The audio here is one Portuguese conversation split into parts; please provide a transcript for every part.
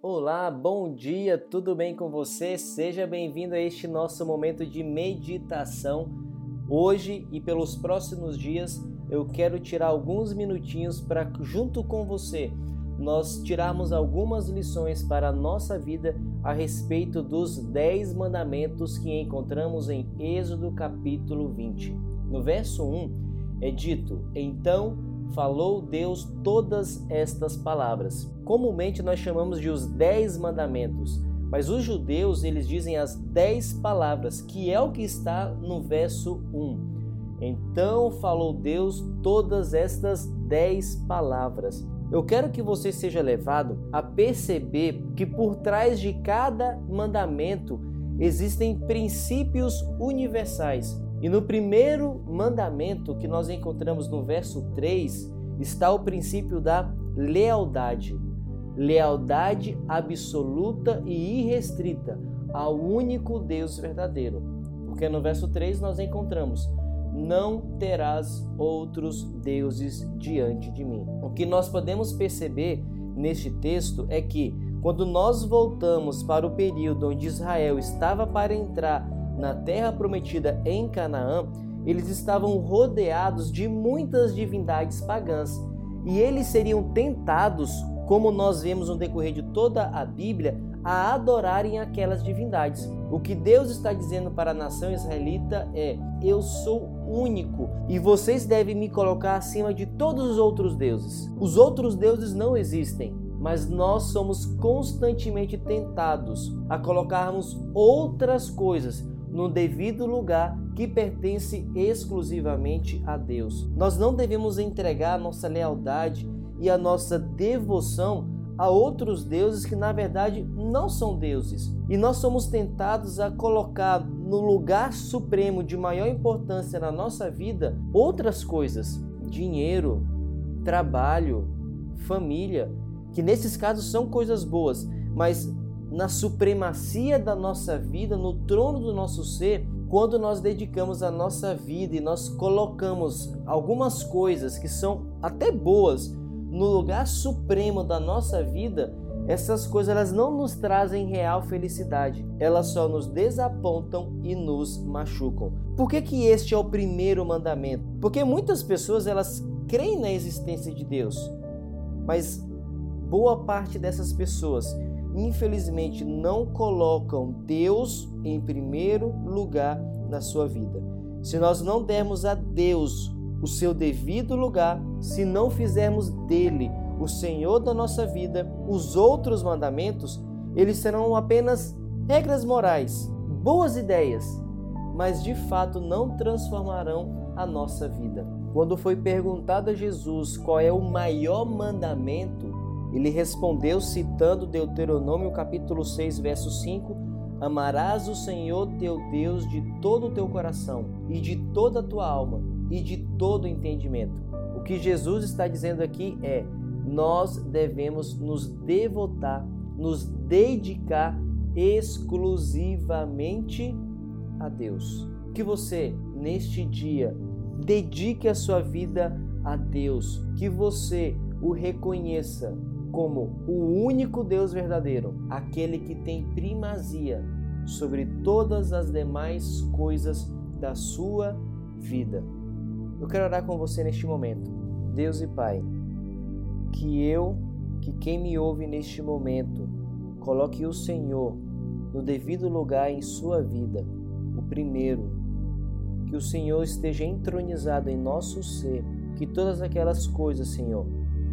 Olá, bom dia, tudo bem com você? Seja bem-vindo a este nosso momento de meditação. Hoje e pelos próximos dias eu quero tirar alguns minutinhos para, junto com você, nós tirarmos algumas lições para a nossa vida a respeito dos 10 mandamentos que encontramos em Êxodo capítulo 20. No verso 1 é dito: Então falou Deus todas estas palavras. Comumente nós chamamos de os dez mandamentos, mas os judeus eles dizem as dez palavras, que é o que está no verso 1. Então falou Deus todas estas dez palavras. Eu quero que você seja levado a perceber que por trás de cada mandamento existem princípios universais e no primeiro mandamento que nós encontramos no verso 3 está o princípio da lealdade. Lealdade absoluta e irrestrita ao único Deus verdadeiro. Porque no verso 3 nós encontramos: Não terás outros deuses diante de mim. O que nós podemos perceber neste texto é que, quando nós voltamos para o período onde Israel estava para entrar na terra prometida em Canaã, eles estavam rodeados de muitas divindades pagãs e eles seriam tentados, como nós vemos no decorrer de toda a Bíblia, a adorarem aquelas divindades. O que Deus está dizendo para a nação israelita é: Eu sou único e vocês devem me colocar acima de todos os outros deuses. Os outros deuses não existem, mas nós somos constantemente tentados a colocarmos outras coisas no devido lugar que pertence exclusivamente a Deus. Nós não devemos entregar a nossa lealdade e a nossa devoção a outros deuses que na verdade não são deuses. E nós somos tentados a colocar no lugar supremo de maior importância na nossa vida outras coisas: dinheiro, trabalho, família, que nesses casos são coisas boas, mas na supremacia da nossa vida, no trono do nosso ser, quando nós dedicamos a nossa vida e nós colocamos algumas coisas que são até boas no lugar supremo da nossa vida, essas coisas elas não nos trazem real felicidade, elas só nos desapontam e nos machucam. Por que, que este é o primeiro mandamento? Porque muitas pessoas elas creem na existência de Deus, mas boa parte dessas pessoas infelizmente não colocam Deus em primeiro lugar na sua vida. Se nós não dermos a Deus o seu devido lugar, se não fizermos dele o Senhor da nossa vida, os outros mandamentos, eles serão apenas regras morais, boas ideias, mas de fato não transformarão a nossa vida. Quando foi perguntado a Jesus qual é o maior mandamento, ele respondeu, citando Deuteronômio capítulo 6, verso 5: Amarás o Senhor teu Deus de todo o teu coração, e de toda a tua alma, e de todo o entendimento. O que Jesus está dizendo aqui é: nós devemos nos devotar, nos dedicar exclusivamente a Deus. Que você, neste dia, dedique a sua vida a Deus, que você o reconheça como o único Deus verdadeiro, aquele que tem primazia sobre todas as demais coisas da sua vida. Eu quero orar com você neste momento. Deus e Pai, que eu, que quem me ouve neste momento, coloque o Senhor no devido lugar em sua vida, o primeiro. Que o Senhor esteja entronizado em nosso ser, que todas aquelas coisas, Senhor,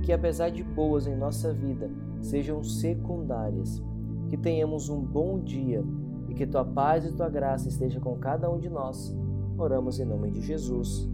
que apesar de boas em nossa vida, sejam secundárias. Que tenhamos um bom dia e que tua paz e tua graça esteja com cada um de nós. Oramos em nome de Jesus.